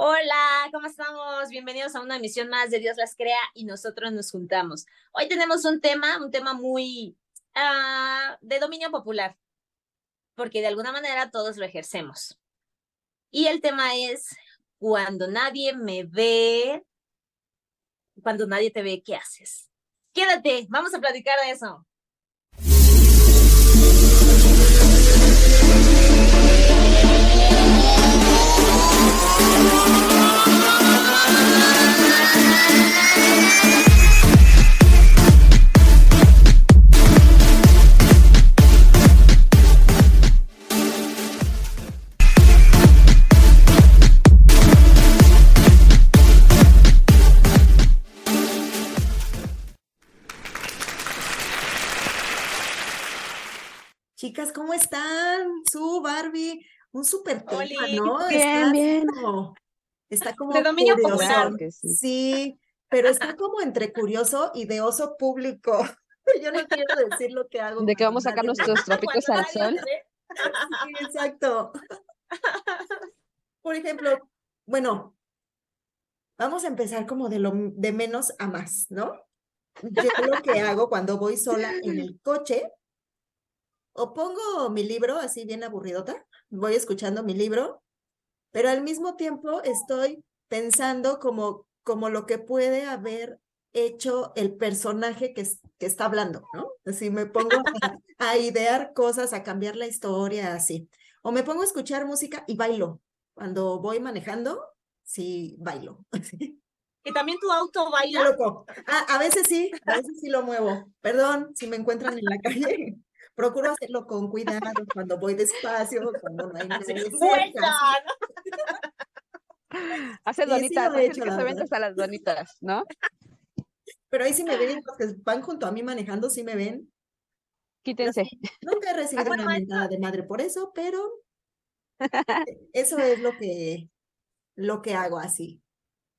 Hola, ¿cómo estamos? Bienvenidos a una emisión más de Dios las crea y nosotros nos juntamos. Hoy tenemos un tema, un tema muy uh, de dominio popular, porque de alguna manera todos lo ejercemos. Y el tema es cuando nadie me ve, cuando nadie te ve, ¿qué haces? Quédate, vamos a platicar de eso. ¿Cómo están? Su Barbie, un súper tema, ¿no? Bien, está bien. Como, está como de dominio curioso. popular. Sí. sí, pero está como entre curioso y de oso público. Yo no quiero decir lo que hago. De que vamos a sacar nuestros trapitos Cuando al sol. Sí, exacto. Por ejemplo, bueno, vamos a empezar como de lo de menos a más, ¿no? Yo lo que hago cuando voy sola en el coche, o pongo mi libro así bien aburridota, voy escuchando mi libro, pero al mismo tiempo estoy pensando como, como lo que puede haber hecho el personaje que, que está hablando, ¿no? Así me pongo a, a idear cosas, a cambiar la historia, así. O me pongo a escuchar música y bailo. Cuando voy manejando, sí, bailo. así. Y también tu auto baila. loco. Ah, a veces sí, a veces sí lo muevo. Perdón si me encuentran en la calle. Procuro hacerlo con cuidado cuando voy despacio, cuando no hay nadie cerca. Hace Sí, sí donitas, lo he hecho, que se hasta las donitas, ¿no? Pero ahí sí me ven, los que van junto a mí manejando, sí me ven. Quítense. Nunca he recibido bueno, una mentada de madre por eso, pero eso es lo que, lo que hago así.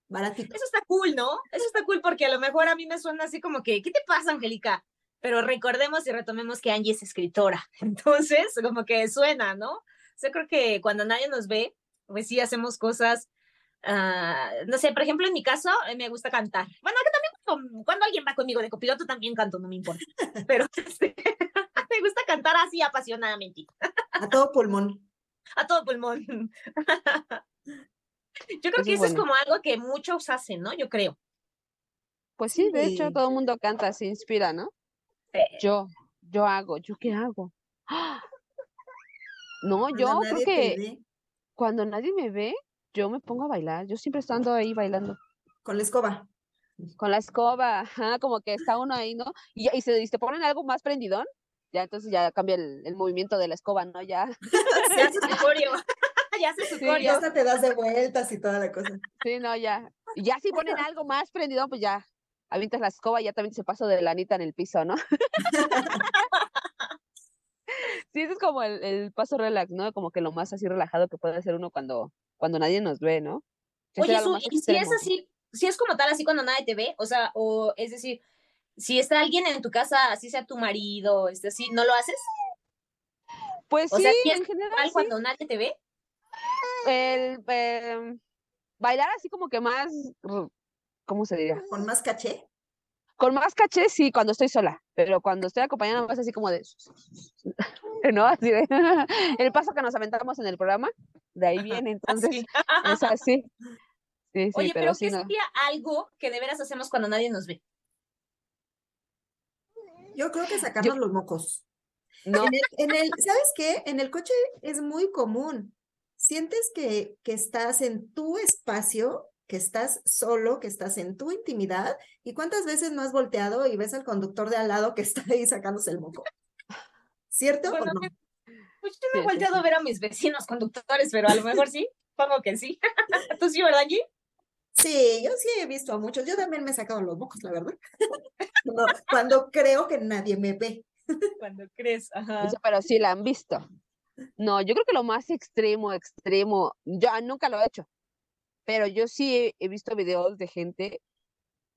Baratito. Eso está cool, ¿no? Eso está cool porque a lo mejor a mí me suena así como que, ¿qué te pasa, Angélica? Pero recordemos y retomemos que Angie es escritora. Entonces, como que suena, ¿no? Yo creo que cuando nadie nos ve, pues sí hacemos cosas, ah, no sé, por ejemplo, en mi caso, eh, me gusta cantar. Bueno, que también cuando, cuando alguien va conmigo de copiloto también canto, no me importa. Pero este, me gusta cantar así apasionadamente, A todo pulmón. a todo pulmón. Yo creo Eso que es eso es como algo que muchos hacen, ¿no? Yo creo. Pues sí, de hecho, todo el mundo canta, se inspira, ¿no? Yo, yo hago, ¿yo qué hago? ¡Ah! No, Cuando yo creo que cuando nadie me ve, yo me pongo a bailar. Yo siempre estando ahí bailando. con la escoba. Con la escoba, ajá, como que está uno ahí, ¿no? Y, ya- y se, y te ponen algo más prendidón, ya entonces ya cambia el, el movimiento de la escoba, ¿no? Ya, Ya hace su coreo. ya hace su Sí, coreo. hasta te das de vueltas y toda la cosa. sí, no, ya. Y ya si ponen algo más prendidón, pues ya avientas la escoba y ya también se pasó de lanita en el piso, ¿no? Sí, ese es como el, el paso relax, ¿no? Como que lo más así relajado que puede hacer uno cuando, cuando nadie nos ve, ¿no? Oye, Su, y si es así, si es como tal, así cuando nadie te ve, o sea, o es decir, si está alguien en tu casa, así sea tu marido, este, así, ¿no lo haces? Pues o sí, sea, sí en general, sí. cuando nadie te ve. El, em, bailar así como que más, ¿cómo se diría? Con más caché. Con más caché, sí, cuando estoy sola, pero cuando estoy acompañada más así como de, ¿no? Así de, el paso que nos aventamos en el programa, de ahí viene, entonces, Así. es así. Sí, sí, Oye, pero pero sí, ¿qué no. sería algo que de veras hacemos cuando nadie nos ve? Yo creo que sacarnos los mocos. No, En el, en el- ¿sabes qué? En el coche es muy común. Sientes que, que estás en tu espacio, que estás solo, que estás en tu intimidad. ¿Y cuántas veces no has volteado y ves al conductor de al lado que está ahí sacándose el moco? ¿Cierto o Bueno, no? que- Pues yo no he volteado a ver a mis vecinos conductores, pero a lo mejor sí, pongo que sí. ¿Tú sí, verdad, Angie? Sí, yo sí he visto a muchos. Yo también me he sacado los mocos, la verdad. Cuando, cuando creo que nadie me ve. Cuando crees, ajá. o pero sí la han visto. No, yo creo que lo más extremo, extremo, yo nunca lo he hecho, pero yo sí he, he visto videos de gente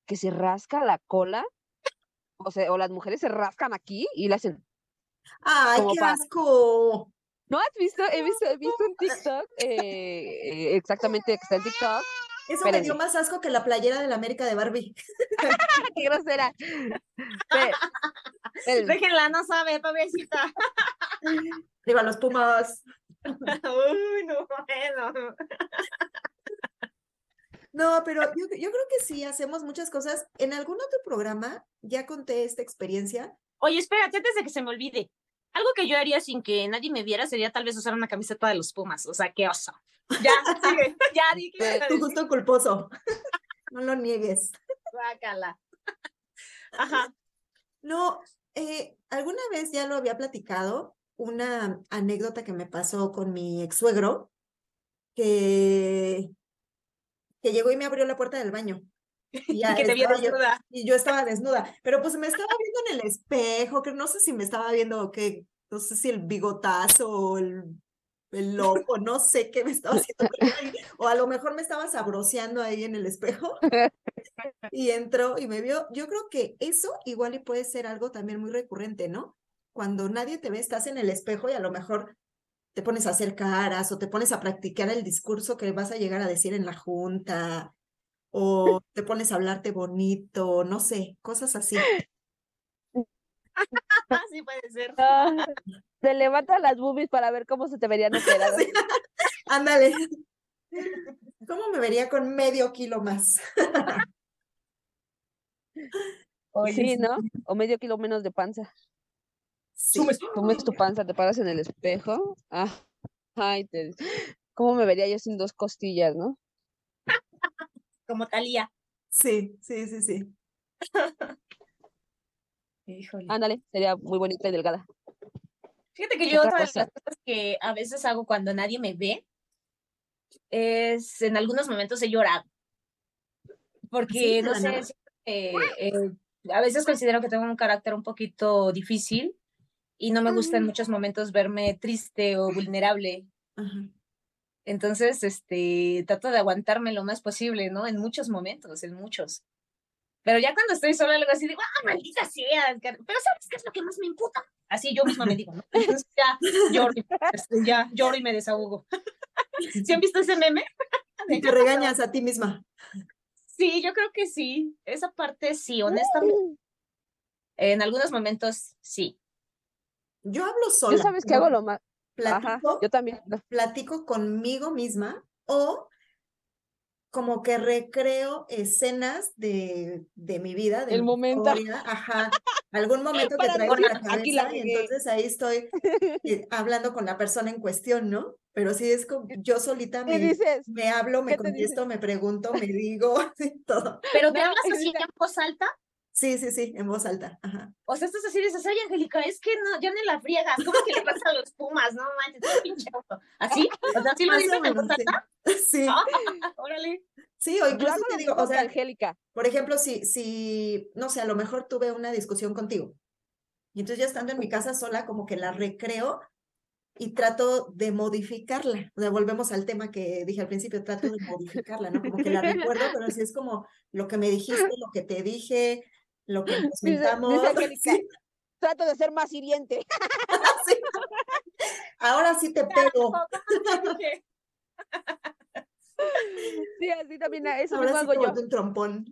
que se rasca la cola, o sea, o las mujeres se rascan aquí y le hacen ¡Ay, Como qué asco! ¿No has visto? He visto, he visto un TikTok, eh, exactamente que está en TikTok. Eso me dio más asco que la playera de la América de Barbie. ¡Qué grosera! Déjenla, no sabe, pobrecita. Arriba los pumas. Uy, no, bueno. No, pero yo, yo, creo que sí hacemos muchas cosas. En algún otro programa ya conté esta experiencia. Oye, espérate, antes de que se me olvide. Algo que yo haría sin que nadie me viera sería tal vez usar una camiseta de los Pumas. O sea, qué oso. Ya, sigue, ya dije. Tu gusto culposo. No lo niegues. Bácala. Ajá. No, eh, alguna vez ya lo había platicado, una anécdota que me pasó con mi ex suegro, que, que llegó y me abrió la puerta del baño. Y, que te vio desnuda. y yo estaba desnuda, pero pues me estaba viendo en el espejo, que no sé si me estaba viendo que, no sé si el bigotazo o el, el loco, no sé qué me estaba haciendo, o a lo mejor me estaba sabroseando ahí en el espejo. Y entró y me vio. Yo creo que eso igual y puede ser algo también muy recurrente, ¿no? Cuando nadie te ve, estás en el espejo y a lo mejor te pones a hacer caras o te pones a practicar el discurso que vas a llegar a decir en la junta o te pones a hablarte bonito, no sé, cosas así. sí puede ser. Ah, te levanta las boobies para ver cómo se te verían operadas. Ándale. ¿Cómo me vería con medio kilo más? sí, ¿no? O medio kilo menos de panza. Sí. Sumes tu panza, te paras en el espejo. Ah, ay, te... ¿cómo me vería yo sin dos costillas, no? Como Talía. Sí, sí, sí, sí. Híjole. Ándale, sería muy bonita y delgada. Fíjate que yo otra, de las cosas que a veces hago cuando nadie me ve es en algunos momentos he llorado. Porque, no sé, eh, a veces considero que tengo un carácter un poquito difícil y no me gusta en muchos momentos verme triste o vulnerable. Entonces, este, trato de aguantarme lo más posible, ¿no? En muchos momentos, en muchos. Pero ya cuando estoy sola, algo así digo, ah, maldita sea. Pero ¿sabes qué es lo que más me imputa? Así yo misma me digo, ¿no? Entonces ya lloro, este, ya lloro y me desahogo. ¿Sí han visto ese meme? Te regañas a ti misma. Sí, yo creo que sí. Esa parte sí, honestamente. Mm. En algunos momentos sí. Yo hablo sola. ¿Tú sabes que hago lo más? Platico, yo también. Platico conmigo misma o como que recreo escenas de, de mi vida, de el momento. ajá, algún momento que traigo en la cabeza y entonces ahí estoy eh, hablando con la persona en cuestión, ¿no? Pero sí es como yo solita me, dices? me hablo, me contesto, me pregunto, me digo, todo. ¿Pero te hablas así en voz alta? Sí, sí, sí, en voz alta. Ajá. O sea, estás así y dices, ay, Angélica, es que no, ya no la friegas. ¿Cómo que le pasa a los pumas? No manches, es pinche ¿Así? O sea, ¿sí lo dices en voz alta? Sí. Órale. Sí, o incluso te digo, o sea, Angélica. Por ejemplo, si, si, no sé, a lo mejor tuve una discusión contigo. Y entonces ya estando en mi casa sola, como que la recreo y trato de modificarla. O sea, volvemos al tema que dije al principio, trato de modificarla, ¿no? Como que la recuerdo, pero así es como lo que me dijiste, lo que te dije, lo que nos pintamos. Trato de ser más hiriente. Ahora sí te pego. Sí, así también, eso Ahora hago yo. un trompón.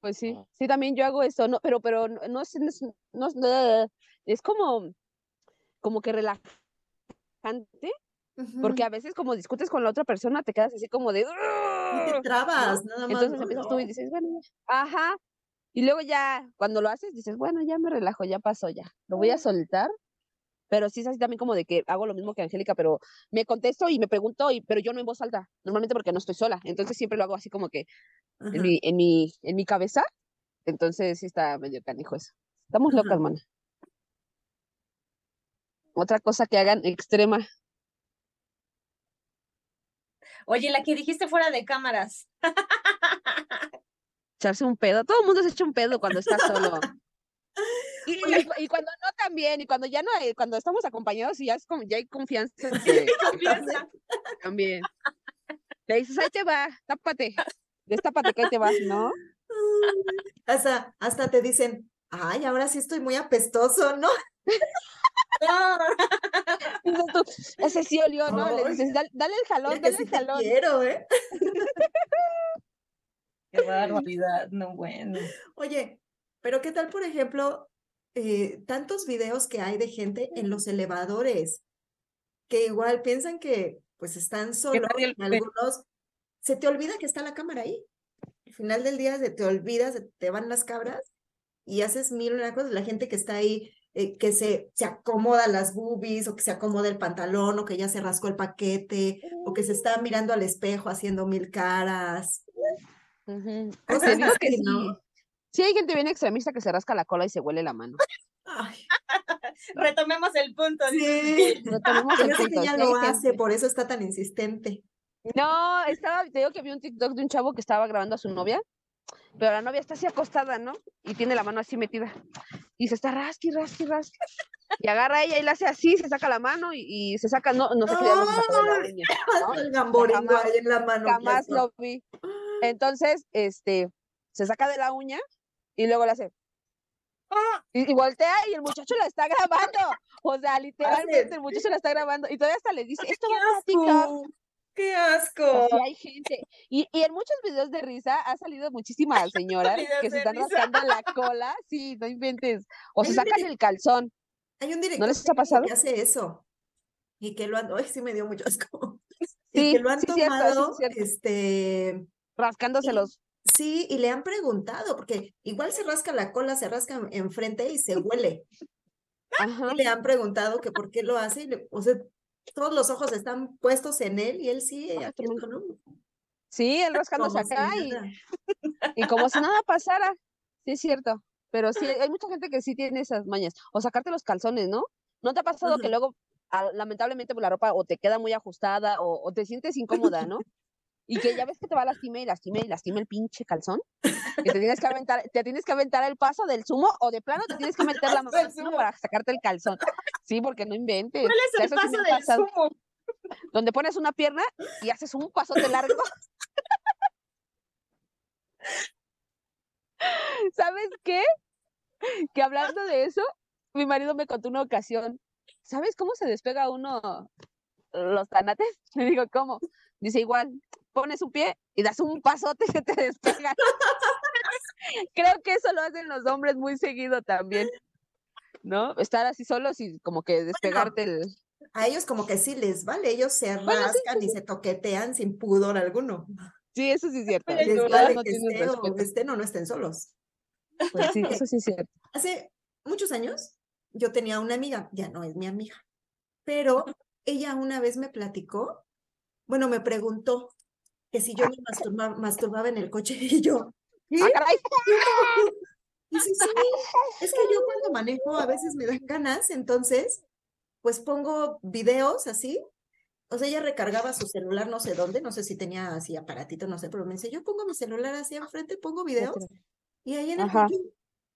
Pues sí, sí, también yo hago eso, no, pero, pero no es, no, es como, como que relajante, porque a veces como discutes con la otra persona, te quedas así como de... Y te trabas, nada más. Entonces empiezas tú y dices, bueno, ajá. Y luego ya, cuando lo haces, dices, bueno, ya me relajo, ya pasó, ya. Lo voy a soltar. Pero sí es así también como de que hago lo mismo que Angélica, pero me contesto y me pregunto, y, pero yo no en voz alta, normalmente porque no estoy sola. Entonces siempre lo hago así como que en mi, en mi, en mi cabeza. Entonces sí está medio canijo eso. Estamos locas, mana. Otra cosa que hagan extrema. Oye, la que dijiste fuera de cámaras. Echarse un pedo. Todo el mundo se echa un pedo cuando está solo. Y, cuando no también, y cuando ya no hay, cuando estamos acompañados y ya es como, ya hay confianza. También. Le dices, ahí te va, tápate, destápate que ahí te vas, ¿no? Hasta, hasta te dicen, ay, ahora sí estoy muy apestoso, ¿no? No, tú, ese sí olió, ¿no? Le Ay. dices, "Dale- dale el jalón, que dale sí el te jalón. quiero, ¿eh? qué barbaridad, no bueno. Oye, pero ¿qué tal, por ejemplo, eh, tantos videos que hay de gente en los elevadores que igual piensan que pues están solos, algunos se te olvida que está la cámara ahí. Al final del día se te olvida, se te van las cabras y haces mil una cosa, la gente que está ahí, eh, que se, se acomoda las boobies o que se acomoda el pantalón o que ya se rascó el paquete o que se está mirando al espejo haciendo mil caras. Ujú. Cosas Te digo que sí. ¿no? Sí, hay gente bien extremista que se rasca la cola y se huele la mano. Ay, Retomemos el punto. sí. Se el que punto, ella sí lo hace, gente. por eso está tan insistente. No, estaba, te digo que vi un TikTok de un chavo que estaba grabando a su novia, pero la novia está así acostada, ¿no? Y tiene la mano así metida. Y se está rasqui, rasqui, rasqui. Y agarra a ella y la hace así, se saca la mano y, y se saca, no, no sé sacó de la uña, ¿no? El jamás- ahí en la mano. Jamás lo vi. Entonces, este, se saca de la uña y luego le hace. ¡Ah! Y, y voltea y el muchacho la está grabando. O sea, literalmente el muchacho la está grabando. Y todavía hasta le dice, esto ¡Qué va TikTok. Asco! Hay gente. Y, y en muchos videos de risa ha salido muchísimas señoras que se están risa. rascando la cola. Sí, no inventes. O se sacan el calzón. Hay un director les ha pasado? que hace eso. Y que lo han, ay, sí me dio mucho asco. Sí, y que lo han sí, cierto, sí, tomado, cierto. este, Rascándoselos. sí, y le han preguntado, porque igual se rasca la cola, se rasca en- enfrente y se huele. Ajá. Y le han preguntado que por qué lo hace, y le- o sea, todos los ojos están puestos en él y él sí, Ah, aquí ¿no? Sí, él rascándose si acá y, y como si nada pasara. Sí, es cierto. Pero sí, hay mucha gente que sí tiene esas mañas. O sacarte los calzones, ¿no? ¿No te ha pasado que luego, ah, lamentablemente, pues, la ropa o te queda muy ajustada o, o te sientes incómoda, ¿no? Y que ya ves que te va a lastimar y lastima y lastima el pinche calzón. Que te tienes que aventar, te tienes que aventar el paso del zumo o de plano te tienes que meter la mano Del zumo. para sacarte el calzón. Sí, porque no inventes. ¿Cuál es el paso del pasado. zumo? Donde pones una pierna y haces un pasote largo. ¿Sabes qué? Que hablando de eso, mi marido me contó una ocasión. ¿Sabes cómo se despega uno los tanates? Le digo, ¿cómo? Dice, igual, pones un pie y das un pasote y se te despegan. Creo que eso lo hacen los hombres muy seguido también. ¿No? Estar así solos y como que despegarte el. A ellos como que sí les vale, ellos se Bueno, sí, rascan y se toquetean sin pudor alguno. Sí, eso sí es cierto. Les vale no que esté o estén o no estén solos. Pues sí, eso sí es cierto. Hace muchos años yo tenía una amiga, ya no es mi amiga, pero ella una vez me platicó, bueno, me preguntó que si yo me masturba- masturbaba en el coche y yo. ¡Ah, caray! Dice, sí, es que yo cuando manejo a veces me dan ganas, entonces, pues pongo videos así. O sea, ella recargaba su celular no sé dónde, no sé si tenía así aparatito, no sé, pero me dice, yo pongo mi celular así enfrente, pongo videos y ahí en el Ajá. coche,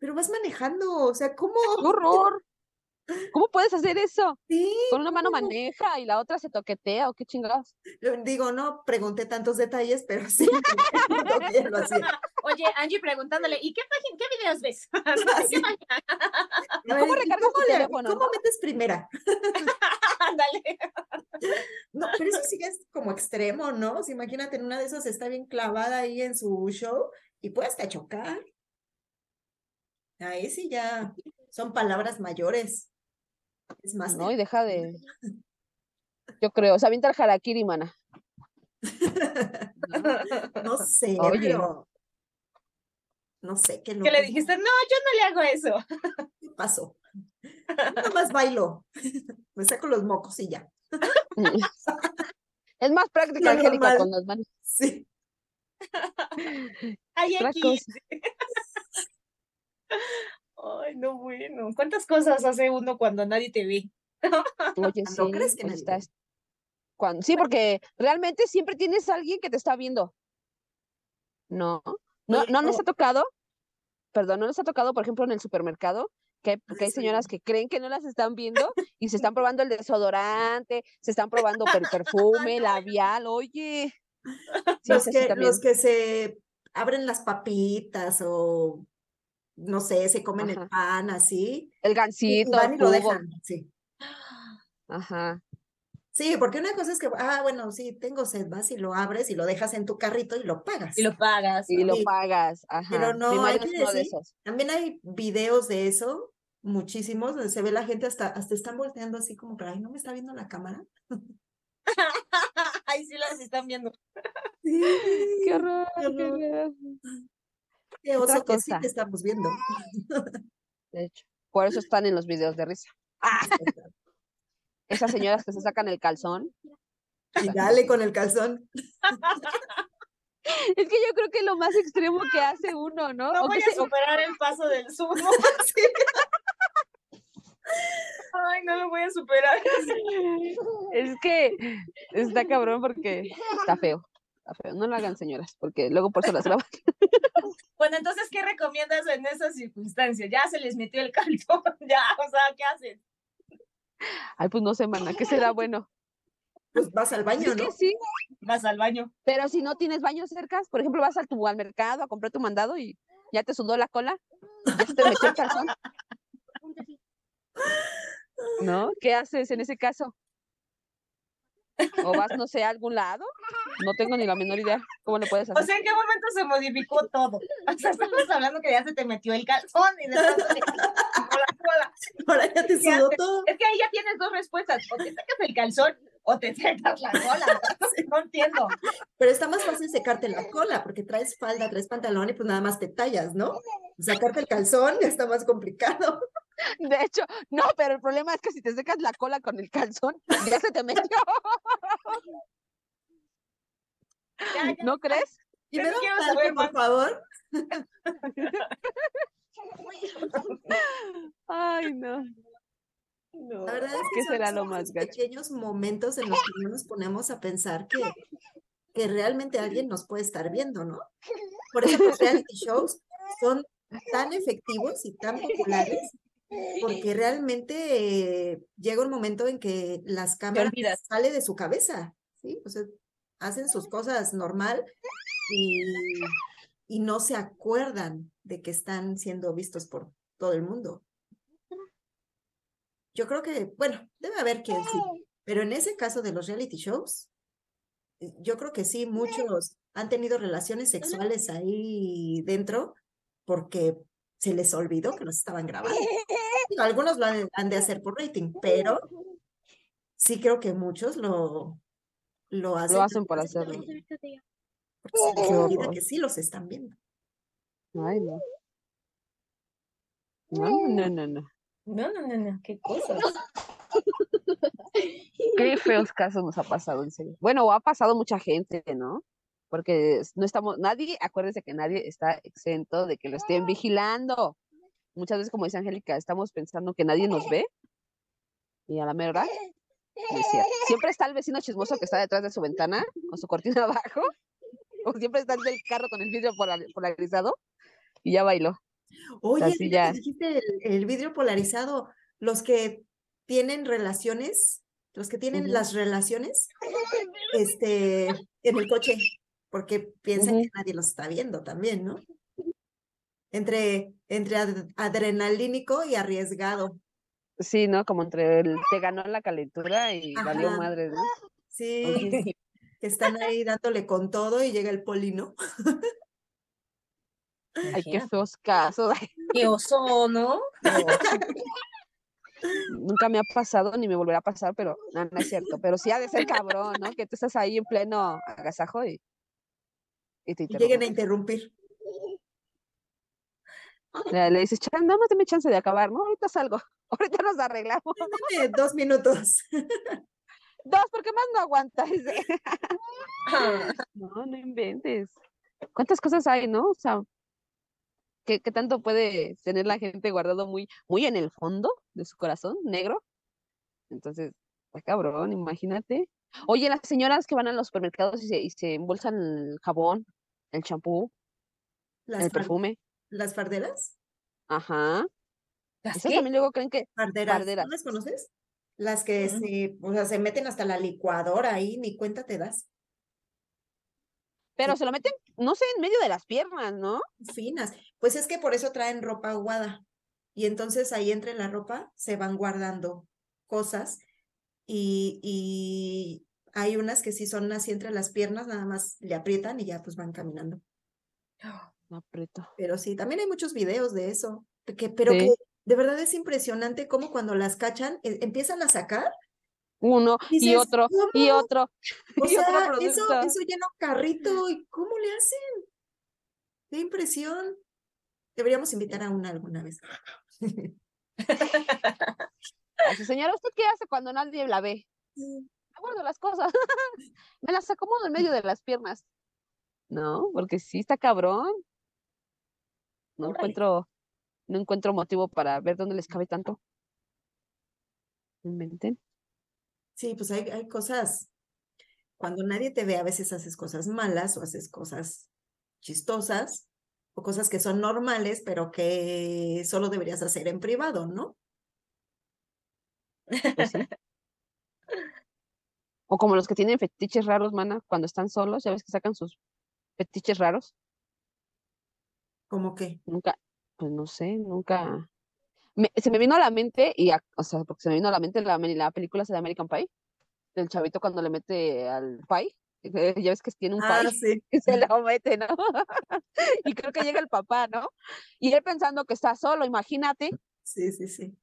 pero vas manejando, o sea, ¿cómo? ¡Qué horror! ¿Cómo puedes hacer eso? Sí, Con una mano maneja y la otra se toquetea o qué chingados. Digo, no pregunté tantos detalles, pero sí. Oye, Angie preguntándole, ¿y qué página, qué videos ves? Así. A ver, ¿Cómo ¿y recargas tu le- teléfono, ¿Cómo metes primera? Ándale. No, pero eso sí es como extremo, ¿no? O sea, imagínate, en una de esas está bien clavada ahí en su show y puede hasta chocar. Ahí sí ya son palabras mayores. Es más, No, y deja de. Yo creo. Se avienta el harakiri, mana. no sé, Oye. pero no sé qué lo Que le dijiste, no, yo no le hago eso. ¿Qué pasó? Nada más bailo. Me saco los mocos y ya. Es más práctica, Angélica, con las manos. Sí. Ay, Otra aquí. Ay, no, bueno. ¿Cuántas cosas hace uno cuando nadie te ve? Oye, Cuando sí, crees que ahí nadie está. te ve. Cuando, sí, porque realmente siempre tienes a alguien que te está viendo. No, no, no les no. ha tocado, perdón, no les ha tocado, por ejemplo, en el supermercado, que hay, señoras que creen que no las están viendo y se están probando el desodorante, se están probando el perfume, labial, oye. Sí, Los que, los que se abren las papitas o no sé, se comen el pan así. El y gansito, van y lo dejan, sí. Ajá. Sí, porque una cosa es que, ah, bueno, sí, tengo sed, vas y lo abres y lo dejas en tu carrito y lo pagas. Y lo pagas. Y lo pagas. Ajá. Pero no, hay que de esos. También hay videos de eso, muchísimos, donde se ve la gente hasta, hasta están volteando así como, ay, ¿no me está viendo la cámara? Ay, sí las están viendo. Sí, Qué horror, qué qué horror. Qué otra oso que sí cosa. te estamos viendo. De hecho, por eso están en los videos de risa. Ah, esas señoras que se sacan el calzón. Y dale con el calzón. Es que yo creo que es lo más extremo que hace uno, ¿no? No O voy que a se- superar el paso del sumo. Ay, no lo voy a superar. Es que está cabrón porque está feo. Está feo. No lo hagan, señoras, porque luego por eso las graban. Bueno, entonces, ¿qué recomiendas en esas circunstancias? Ya se les metió el calzón, ya, o sea, ¿qué hacen? Ay, pues no sé, mana, ¿qué será bueno? Pues vas al baño, Es que ¿no? sí, Vas al baño. pero si no tienes baños cercas, por ejemplo, vas al, tu, al mercado a comprar tu mandado y ya te sudó la cola, ya se te metió el calzón. ¿No? ¿Qué haces en ese caso? ¿O vas, no sé, a algún lado? No tengo ni la menor idea. ¿Cómo le puedes O hacer? sea, ¿en qué momento se modificó todo? O sea, estamos hablando que ya se te metió el calzón y de pronto se te modificó la cola. Ahora ya te ¿Qué sudó todo. Es que ahí ya tienes dos respuestas. O te sacas el calzón o te secas la cola. No entiendo. Pero está más fácil secarte la cola porque traes falda, traes pantalón y pues nada más te tallas, ¿no? Sacarte el calzón ya está más complicado. De hecho, no, pero el problema es que si te secas la cola con el calzón, ya se te metió. Ya, ya. ¿No crees? Y me quiero saber por favor. Ay, no. La verdad es que ¿Qué son- será lo más gacho? pequeños momentos en los que no nos ponemos a pensar que, que realmente alguien nos puede estar viendo, ¿no? Por eso los reality shows son tan efectivos y tan populares porque realmente eh, llega un momento en que las cámaras sale de su cabeza, ¿sí? O sea, hacen sus cosas normal y, y no se acuerdan de que están siendo vistos por todo el mundo. Yo creo que, bueno, debe haber quien sí, pero en ese caso de los reality shows, eh, yo creo que sí, muchos han tenido relaciones sexuales ahí dentro porque se les olvidó que los estaban grabando. Digo, Algunos lo han, han de hacer por rating, pero sí creo que muchos lo, lo hacen. Lo hacen por hacerlo. porque se les Qué olvida horror. que sí los están viendo. Ay, no. No, no, no, no. No, no, no, no, qué cosas. Qué feos casos nos ha pasado, en serio. Bueno, ha pasado mucha gente, ¿no? Porque no estamos, nadie, acuérdense que nadie está exento de que lo estén vigilando. Muchas veces, como dice Angélica, estamos pensando que nadie nos ve. Y a la mera hora, no es cierto. Siempre está el vecino chismoso que está detrás de su ventana, con su cortina abajo. O siempre está el carro con el vidrio polar- polarizado. Y ya bailó. Oye, Así ya. dijiste el, el vidrio polarizado, los que tienen relaciones, los que tienen las relaciones, este, en el coche, porque piensan que nadie los está viendo también, ¿no? Entre, entre ad- adrenalínico y arriesgado. Sí, ¿no? Como entre el, te ganó la calentura y valió madre, ¿no? Sí, que están ahí dándole con todo y llega el polino. Ay, qué feos casos. Qué oso, ¿no? nunca me ha pasado ni me volverá a pasar, pero no, no es cierto. Pero sí ha de ser cabrón, ¿no? Que tú estás ahí en pleno agasajo y, y te Y lleguen a interrumpir. Le, dices, "Chan, nada más dame chance de acabar, ¿no? Ahorita salgo, ahorita nos arreglamos. Dame dos minutos. Dos, porque más no aguanta. dice. Ah, No, no inventes. ¿Cuántas cosas hay, no? O sea, ¿qué, qué tanto puede tener la gente guardado muy, muy en el fondo de su corazón, negro? Entonces, está cabrón, imagínate. Oye, las señoras que van a los supermercados y se, y se embolsan el jabón, el champú, el perfume. Las farderas. Ajá. ¿Las Esas qué? también luego creen que Farderas, Farderas. ¿no las conoces? Las que Ujú. se, o sea, se meten hasta la licuadora ahí, ni cuenta te das. Pero se lo meten, no sé, en medio de las piernas, ¿no? Finas. Pues es que por eso traen ropa aguada. Y entonces ahí entre la ropa se van guardando cosas y, y hay unas que sí son así entre las piernas, nada más le aprietan y ya pues van caminando. No aprieto. Pero sí, también hay muchos videos de eso, que, pero Sí. que de verdad es impresionante cómo cuando las cachan e- empiezan a sacar. Uno y otro y otro. O y otro sea, eso, eso llena un carrito y ¿cómo le hacen? Qué impresión. Deberíamos invitar a una alguna vez. Señora, ¿usted qué hace cuando nadie la ve? Me guardo las cosas. Me las acomodo en medio de las piernas. No, porque sí está cabrón. No Órale. encuentro, no encuentro motivo para ver dónde les cabe tanto. Inventen. Sí, pues hay, hay cosas, cuando nadie te ve, a veces haces cosas malas o haces cosas chistosas o cosas que son normales, pero que solo deberías hacer en privado, ¿no? Pues sí. O como los que tienen fetiches raros, mana, cuando están solos, ya ves que sacan sus fetiches raros. Como que, Nunca, pues no sé, nunca. me- se me vino a la mente, y a- o sea, porque se me vino a la mente la, la película de American Pie, del chavito cuando le mete al pie, eh, ya ves que tiene un ah, pie sí. y se lo mete, ¿no? y creo que llega el papá, ¿no? Y él pensando que está solo, imagínate. Sí, sí, sí.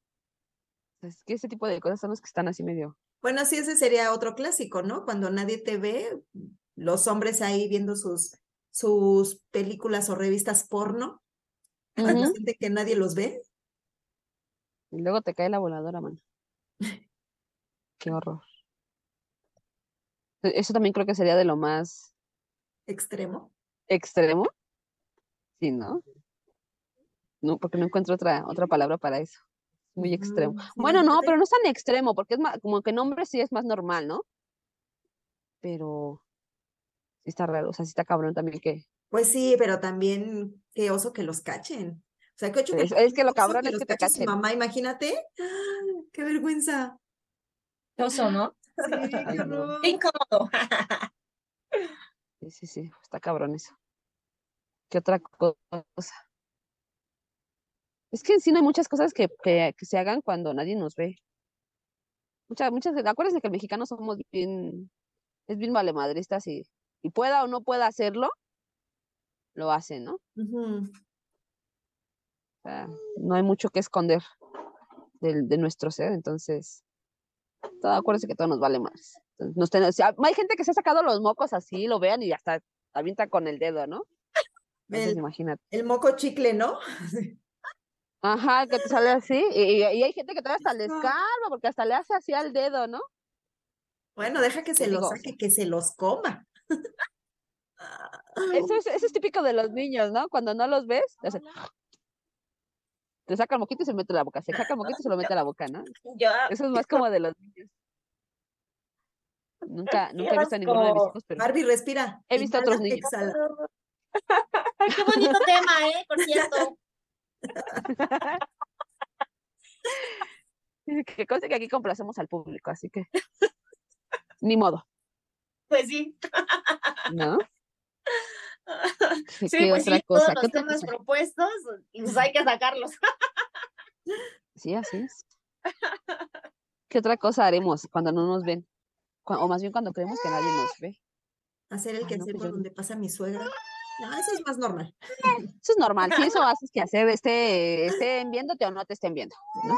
Es que ese tipo de cosas son las que están así medio. Bueno, sí, ese sería otro clásico, ¿no? Cuando nadie te ve, los hombres ahí viendo sus, sus películas o revistas porno, sienten que nadie los ve. Y luego te cae la voladora, man. Qué horror. E- Eso también creo que sería de lo más Extremo. extremo. Sí, ¿no? No, porque no encuentro otra, otra palabra para eso. Muy extremo. Bueno, no, pero no es tan extremo, porque es más, como que en hombres sí es más normal, ¿no? Pero sí está raro, o sea, sí está cabrón también que. Pues sí, pero también qué oso que los cachen. O sea, qué ocho Es- es que lo cabrón es los que te cachen. mamá, imagínate. ¡Ah! ¡Qué vergüenza! Qué oso, ¿no? Sí, qué no. horror. Qué incómodo. Sí, sí, sí, está cabrón eso. ¿Qué otra co- cosa? Es que en sí no hay muchas cosas que, que, que se hagan cuando nadie nos ve. Muchas, muchas, acuérdense que el mexicano somos bien, es bien valemadristas y, y pueda o no pueda hacerlo, lo hace, ¿no? O sea, no hay mucho que esconder del- de, nuestro ser, entonces, todo, acuérdense que todo nos vale más. Nos ten- o sea, hay gente que se ha sacado los mocos así, lo vean y hasta avienta con el dedo, ¿no? Entonces, El, imagínate. el moco chicle, ¿no? Ajá, que te sale así, y, y- y hay gente que todavía hasta le No. escarba, porque hasta le hace así al dedo, ¿no? Bueno, deja que se los digo, saque, que se los coma. Eso es, eso es típico de los niños, ¿no? Cuando no los ves, te, hacen- te saca el moquito y se mete a la boca, se saca el moquito y se lo mete a la boca, ¿no? Yo, Eso es más como de los niños. Nunca, nunca he visto a ninguno de mis hijos, pero Barbie, respira. He visto a otros niños. exhala. Qué bonito tema, ¿eh? Por cierto. que conste que aquí complacemos al público, así que ni modo, Pues sí. ¿No? ¿Qué, Sí, qué pues otra sí, todos cosa? ¿Qué los otra temas cosa? propuestos, y pues hay que sacarlos. Sí, así es. ¿Qué otra cosa haremos cuando no nos ven? O más bien cuando creemos que nadie nos ve. Hacer el Ay, que no, hacer pues por yo donde pasa mi suegra. No, eso es más normal. Eso es normal, si eso haces que hacer, esté, estén viéndote o no te estén viendo, ¿no?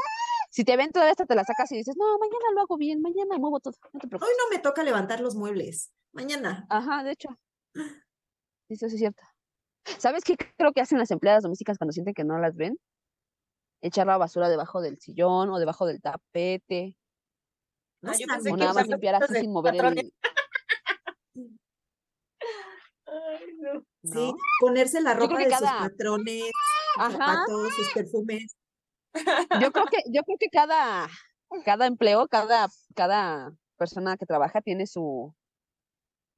Si te ven todavía hasta te la sacas y dices, no, mañana lo hago bien, mañana muevo todo, no te Hoy preocupes. no me toca levantar los muebles. Mañana. Ajá, de hecho. Sí, Eso sí es cierto. ¿Sabes qué creo que hacen las empleadas domésticas cuando sienten que no las ven? Echar la basura debajo del sillón o debajo del tapete. No Ah, yo pensé O que nada más esas limpiar así sin mover patrones. el... Ay, no. Sí, ponerse la ropa que de sus patrones, Ajá, zapatos, sus perfumes. Yo creo que, yo creo que cada, cada empleo, cada, cada persona que trabaja tiene su,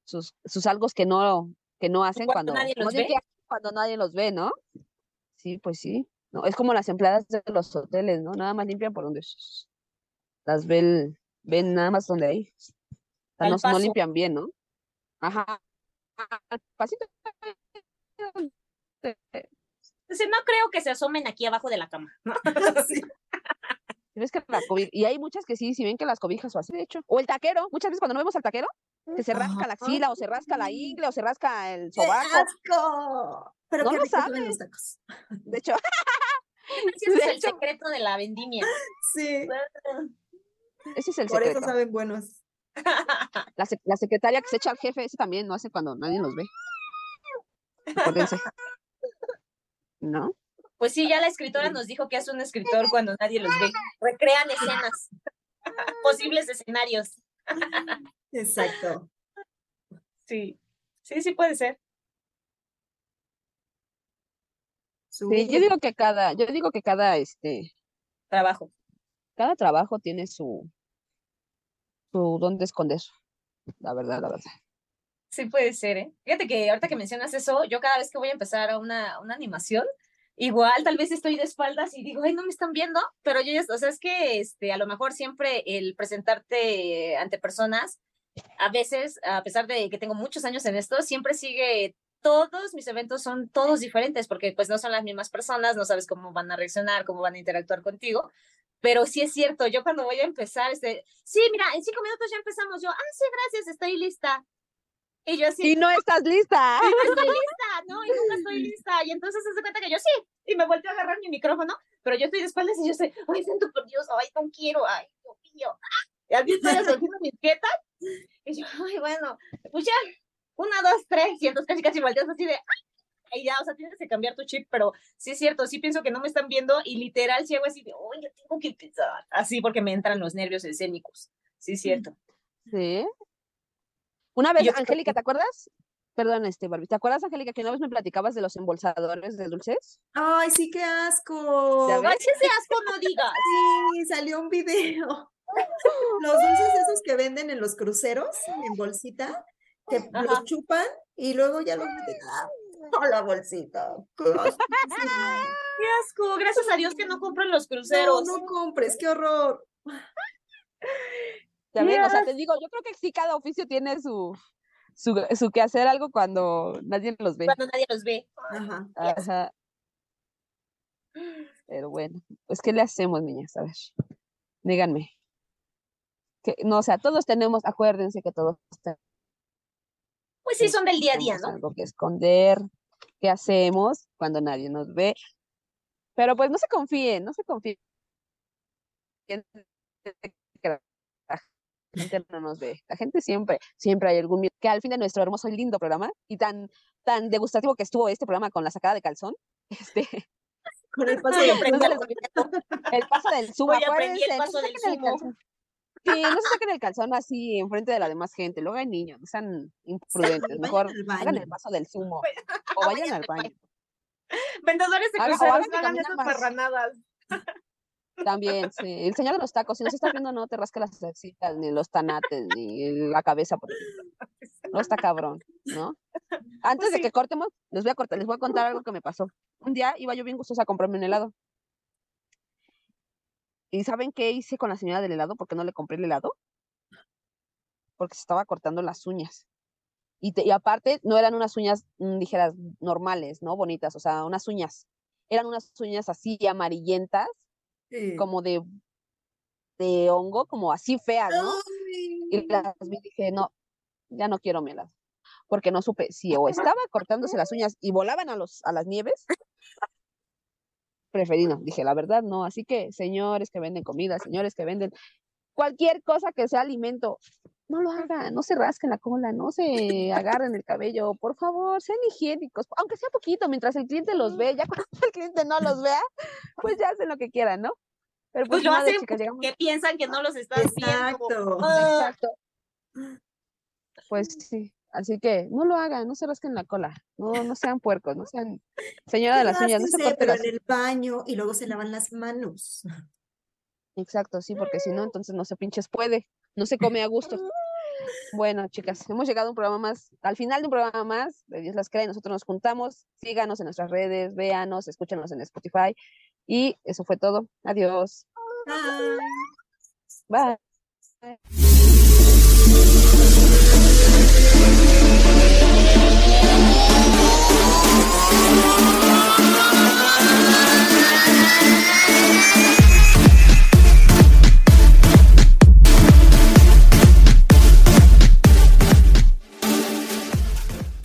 sus, sus algo que no, que no hacen cuando cuando, nadie los ve. cuando nadie los ve, ¿no? Sí, pues sí. No, es como las empleadas de los hoteles, ¿no? Nada más limpian por donde las ven, ven nada más donde hay. O sea, no, limpian bien, ¿no? Ajá. pasito. Dice, no creo que se asomen aquí abajo de la cama. ¿no? Sí. Si ves que la cobi- y hay muchas que sí, si ven que las cobijas o así, de hecho. O el taquero, muchas veces cuando no vemos al taquero, que se rasca la axila, o se rasca la ingle, o se rasca el ¡Qué sobaco. asco! Pero No qué lo saben los tacos. De hecho, Ese es De el hecho. secreto de la vendimia. Sí, ese es el por eso secreto. saben buenos. La, sec- la secretaria que se echa al jefe, ese también no hace cuando nadie los ve. Acuérdense. ¿No? Pues sí, ya la escritora nos dijo que es un escritor cuando nadie los ve. Recrean escenas, posibles escenarios. Exacto. Sí, sí, sí puede ser. Sí, yo digo que cada, yo digo que cada, este, Trabajo. cada trabajo tiene su, su dónde esconder. La verdad, la verdad. Sí puede ser, ¿eh? Fíjate que ahorita que mencionas eso, yo cada vez que voy a empezar a una, una animación, igual tal vez estoy de espaldas y digo, ay, no me están viendo, pero yo ya, o sea, es que este, a lo mejor siempre el presentarte ante personas, a veces, a pesar de que tengo muchos años en esto, siempre sigue, todos mis eventos son todos diferentes, porque pues no son las mismas personas, no sabes cómo van a reaccionar, cómo van a interactuar contigo, pero sí es cierto, yo cuando voy a empezar, este, sí, mira, en cinco minutos ya empezamos, yo, ah, sí, gracias, estoy lista. Y yo así, Y no estás lista. "Sí, no estoy lista, ¿no? Y nunca estoy lista. Y entonces se hace cuenta que yo sí. Y me volteo a agarrar mi micrófono, pero yo estoy de espaldas y yo estoy, ay, santo por Dios, ay, no quiero, ay, Dios mío. ah". Y mismo tiempo haciendo mis quietas. Y yo, ay, bueno, pues ya, una, dos, tres. Y entonces casi casi volteas así de, "Ay", y ya, o sea, tienes que cambiar tu chip, pero sí es cierto, sí pienso que no me están viendo y literal si hago así de, ay, yo tengo que empezar. Así porque me entran los nervios escénicos. Sí es cierto. Sí. Una vez, Angélica, ¿te acuerdas? Perdón, este, Barbie. ¿Te acuerdas, Angélica, que una vez me platicabas de los embolsadores de dulces? Ay, sí, qué asco. Ay, si ese asco no digas. Sí, salió un video. Los dulces esos que venden en los cruceros en bolsita, que los chupan y luego ya los meten a la bolsita. Qué asco. Qué asco, gracias a Dios que no compran los No, cruceros. no compres, qué horror. Ven, o sea, te digo, yo creo que sí cada oficio tiene su, su, su que hacer algo cuando nadie los ve. Cuando nadie los ve. Ajá. Yes. Pero bueno, pues ¿qué le hacemos, niñas? A ver, díganme. Que, no, o sea, todos tenemos, acuérdense que todos Pues sí, son del día a día, tenemos ¿no? algo que esconder, qué hacemos cuando nadie nos ve. Pero pues no se confíen, no se confíen la gente no nos ve. La gente siempre, siempre hay algún miedo. Que al fin de nuestro hermoso y lindo programa y tan, tan degustativo que estuvo este programa con la sacada de calzón, este, Con el paso Voy de a aprender. no se les olvide el paso del sumo. Aprendí el paso del sumo. Sí, no se saquen el calzón así enfrente de la demás gente. Luego hay niños, no sean imprudentes. Mejor hagan el paso del sumo o vayan al baño. Vendedores de cruceros hagan esas más. También, sí. El señor de los tacos, si nos estás viendo, no te rasques las axilas, ni los tanates, ni la cabeza, porque no está cabrón, ¿no? Antes de sí. que cortemos, les voy a cortar, les voy a contar algo que me pasó. Un día iba yo bien gustosa a comprarme un helado. ¿Y saben qué hice con la señora del helado? ¿Por qué no le compré el helado? Porque se estaba cortando las uñas. Y, te- y aparte, no eran unas uñas, mm, dijeras, normales, ¿no? Bonitas, o sea, unas uñas. Eran unas uñas así amarillentas, Sí. como de, de hongo, como así feas, ¿no? Y las vi y dije, no, ya no quiero mi helado. Porque no supe si o estaba cortándose las uñas y volaban a, los, a las nieves. Preferí no, dije, la verdad no. Así que, señores que venden comida, señores que venden cualquier cosa que sea alimento, no lo hagan, no se rasquen la cola, no se agarren el cabello, por favor, sean higiénicos, aunque sea poquito, mientras el cliente los ve, ya cuando el cliente no los vea, pues ya hacen lo que quieran, ¿no? Pero Pues pues, lo nada, hacen chicas, llegamos- que piensan que no los estás viendo. Exacto. Ah, Exacto. Pues sí, así que no lo hagan, no se rasquen la cola, no, no sean puercos, no sean señora de las uñas, no se Rásense, corte pero las en el baño y luego se lavan las manos. Exacto, sí, porque si no, entonces no se pinches puede, no se come a gusto. Bueno, chicas, hemos llegado a un programa más, al final de un programa más, de Dios las cree, nosotros nos juntamos, síganos en nuestras redes, véanos, escúchenos en Spotify y eso fue todo. Adiós. Bye.